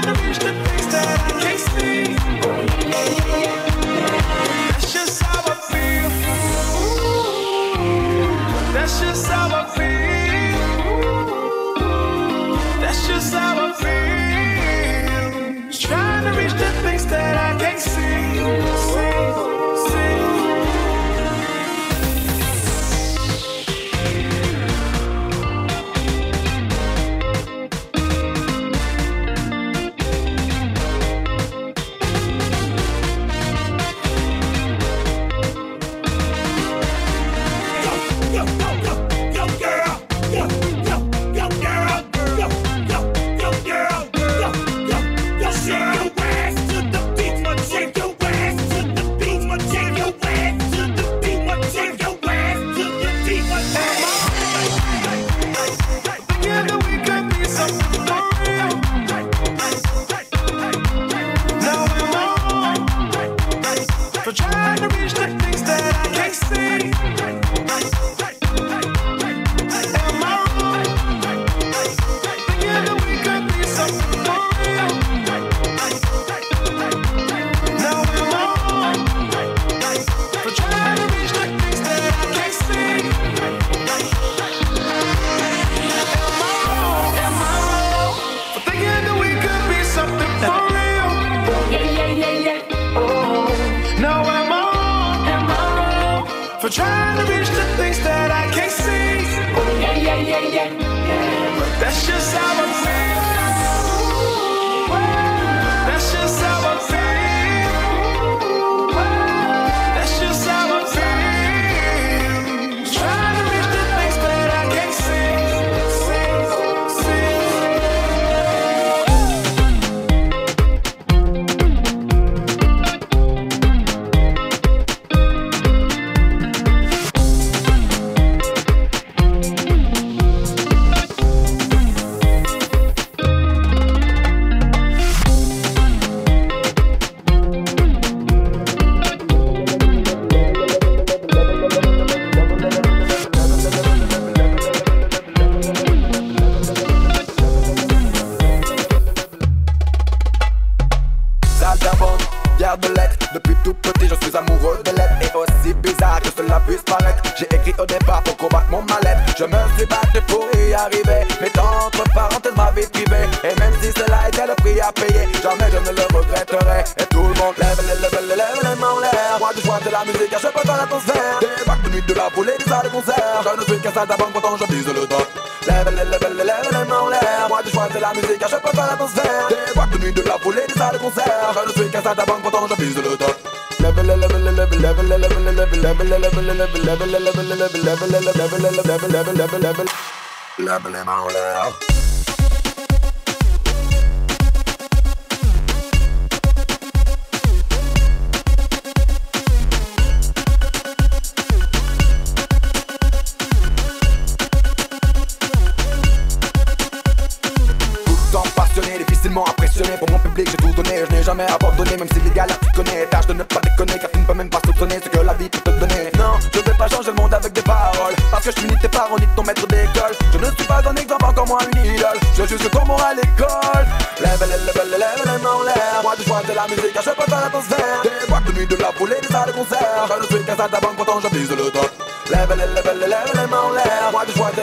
Pour mon public j'ai jamais abandonné Même si les galères, tu connais. Tâche de ne pas déconner, car tu ne peux même pas soupçonner ce que la vie peut te donner. Non, je vais pas changer le monde avec des paroles. Parce que je finis tes parodies de ton maître d'école. Je ne suis pas un exemple, encore moins une idole. Je juge comme moi à l'école. Lève, lève, lève, lève mains en l'air. Moi, du choix de la musique, je peux pas l'atmosphère. Des boîtes de nuit, de la foulée, des salles de concert. Je ne suis qu'un salle banque, pourtant je vise le top. Lève, lève, lève, lève les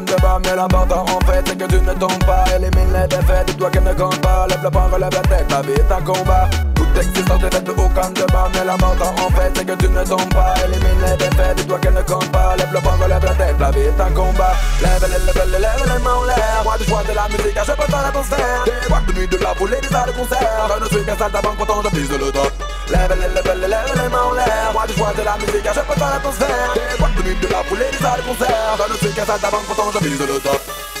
de aucun débat Mais l'important en fait c'est que tu ne tombes pas. Élimine les défaites, dis-toi qu'elles ne comptent pas. Lève le poing, relève la tête, la vie est un combat Toute existence est faite de aucun débat Mais l'important en fait c'est que tu ne tombes pas Élimine les défaites, dis-toi qu'elles ne comptent pas Lève le poing, relève la tête, la vie est un combat Lève, lève, lève, lève les mains en l'air Moi du choix de la musique, je peux pas l'atmosphère Des boîtes de nuit, de la foulée, des salles de concert Je ne suis qu'un saltimbanque, pourtant je vise le top Lève, lève, lève, lève les mains en l'air Moi du choix de la musique, je peux pas l'atmosphère Des boîtes de nuit, de la foulée, des salles de concert Je ne suis qu'un saltimbanque, pourtant je vise le top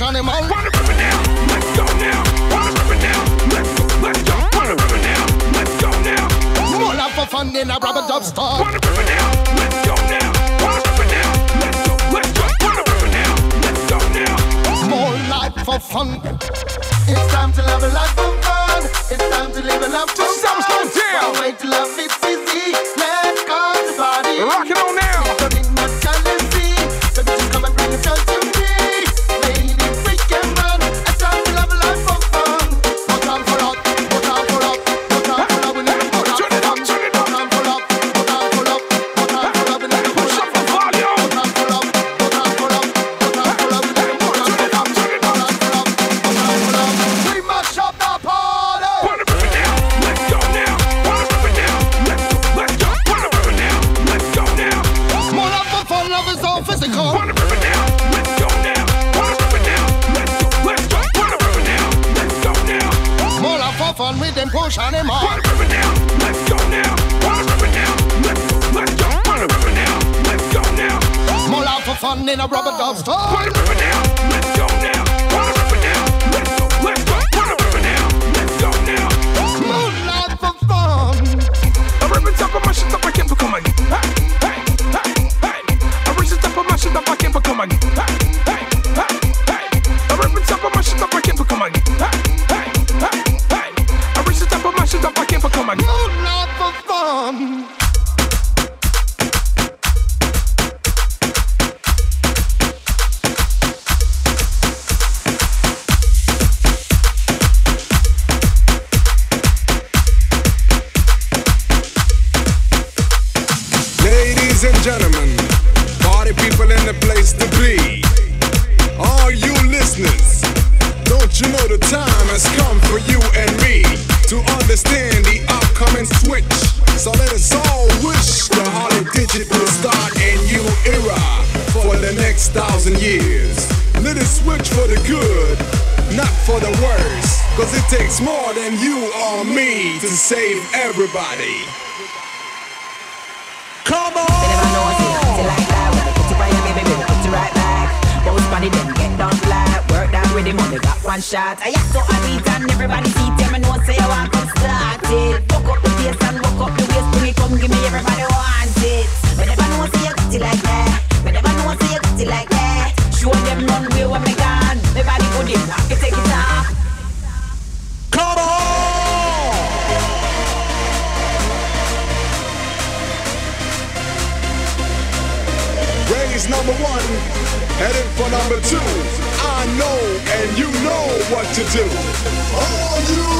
fresh animal. Wanna More love for fun in a rubber dub store. Wanna More life for fun. It's time to love a life for fun. It's time to live a life for fun. Sounds going down. Can't wait to love it's easy. Let's go to party. Rock it on. what to do. You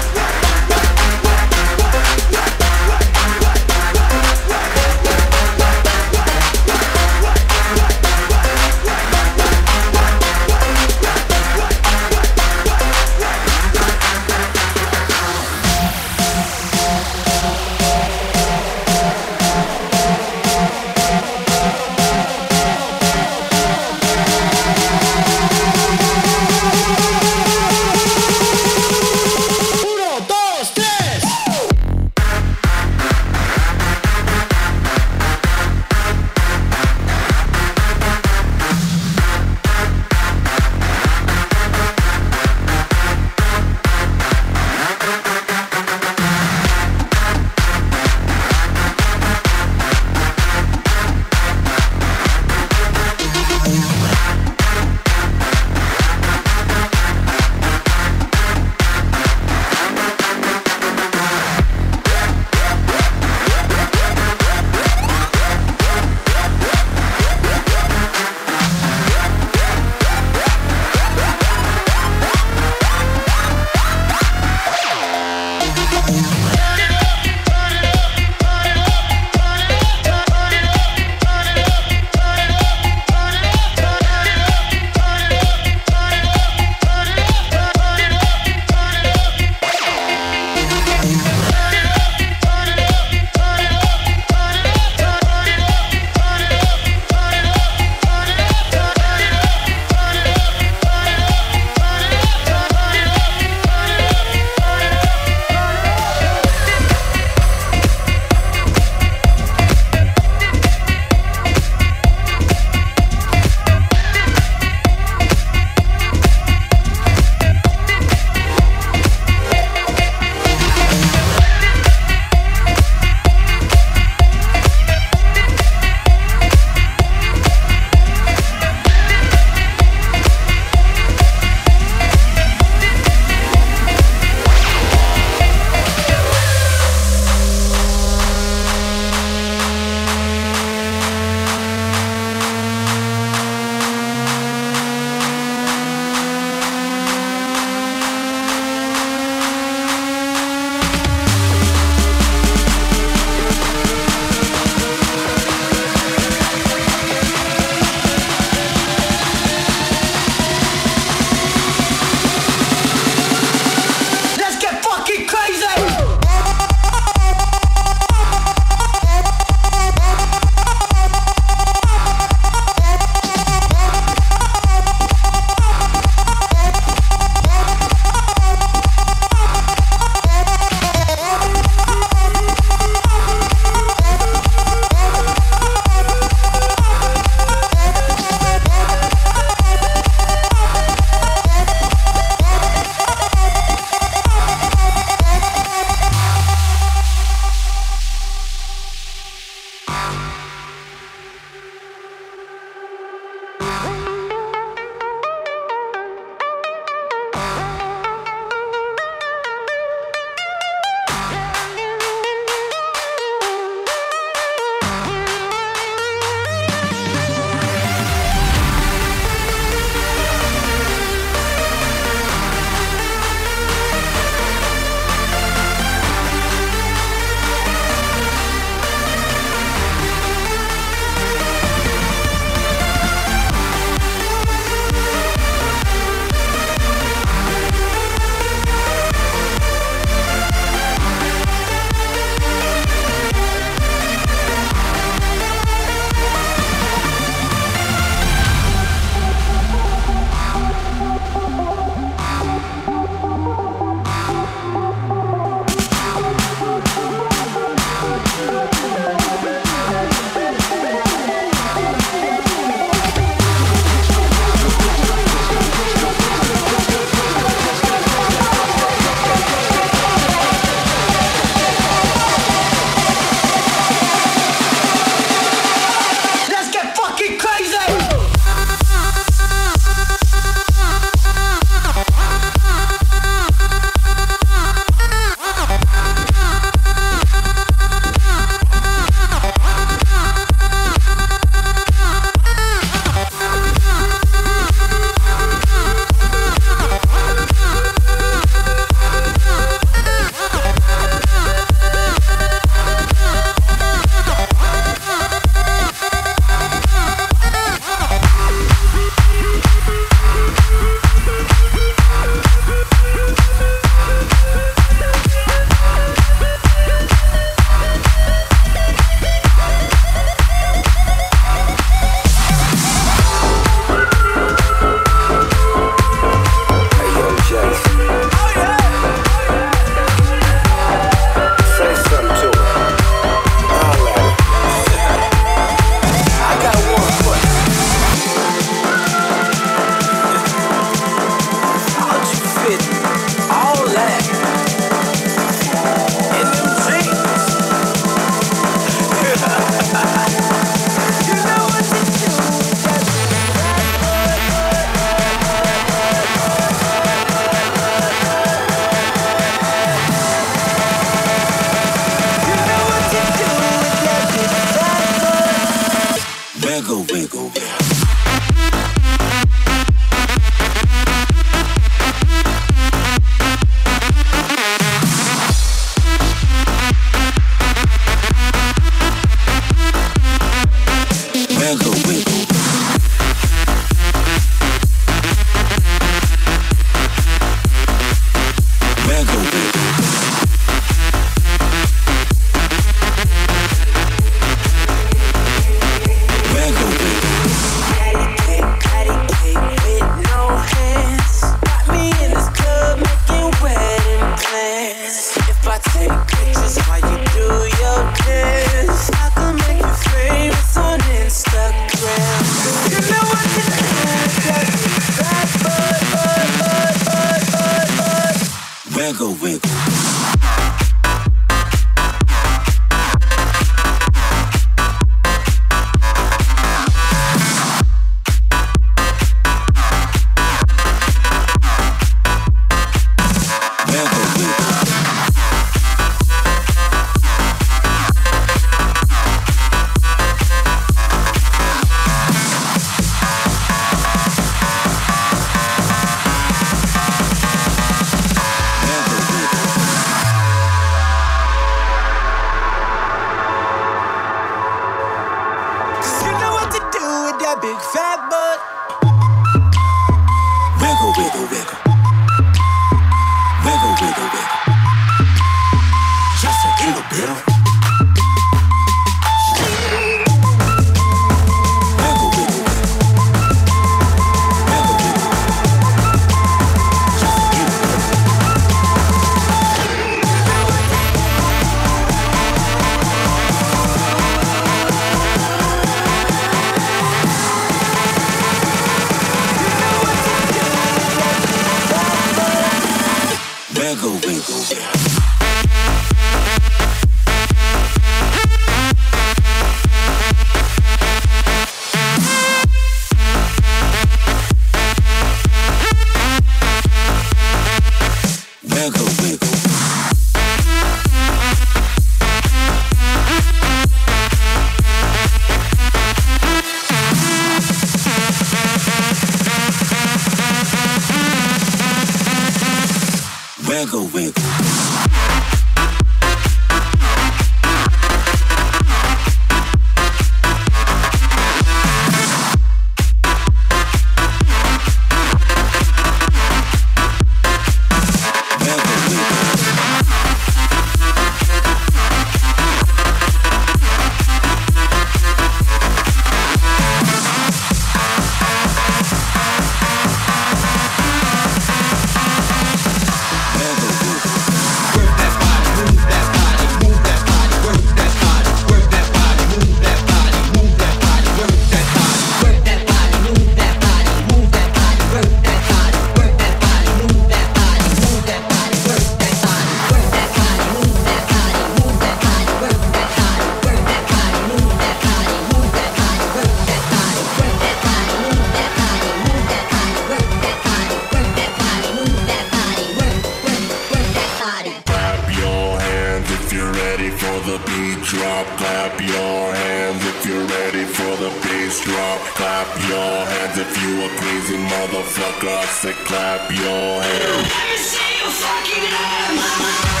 the beat drop, clap your hands if you're ready for the bass drop. Clap your hands if you a crazy motherfucker. I said clap your hands. Let me see your fucking hands.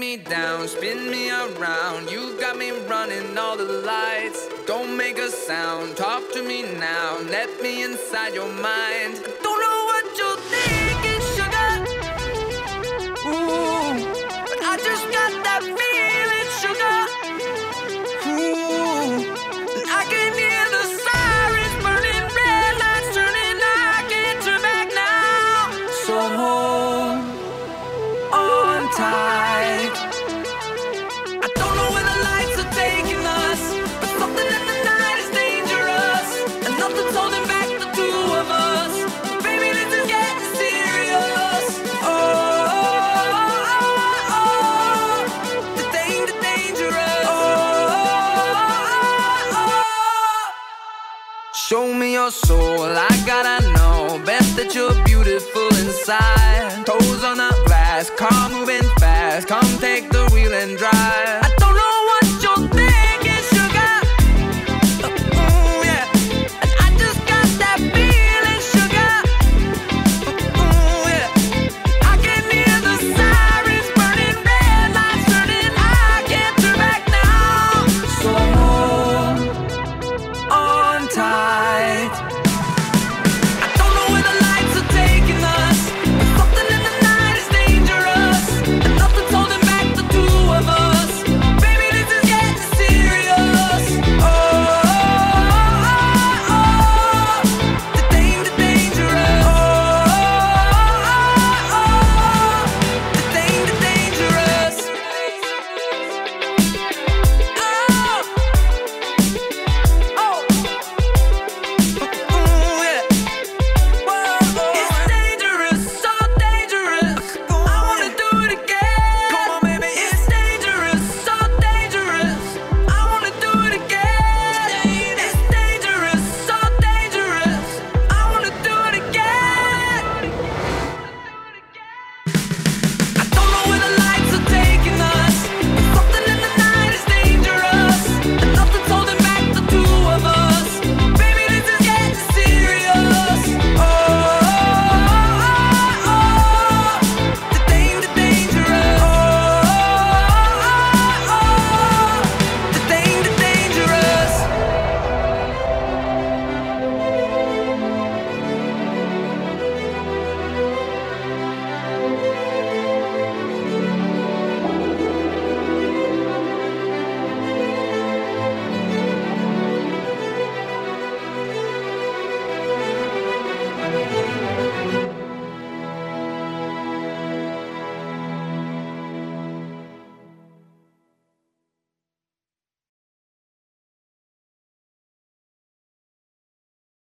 me down, spin me around. you got me running all the lights. Don't make a sound, talk to me now. Let me inside your mind. side. Toes on the glass, car moving fast. Come take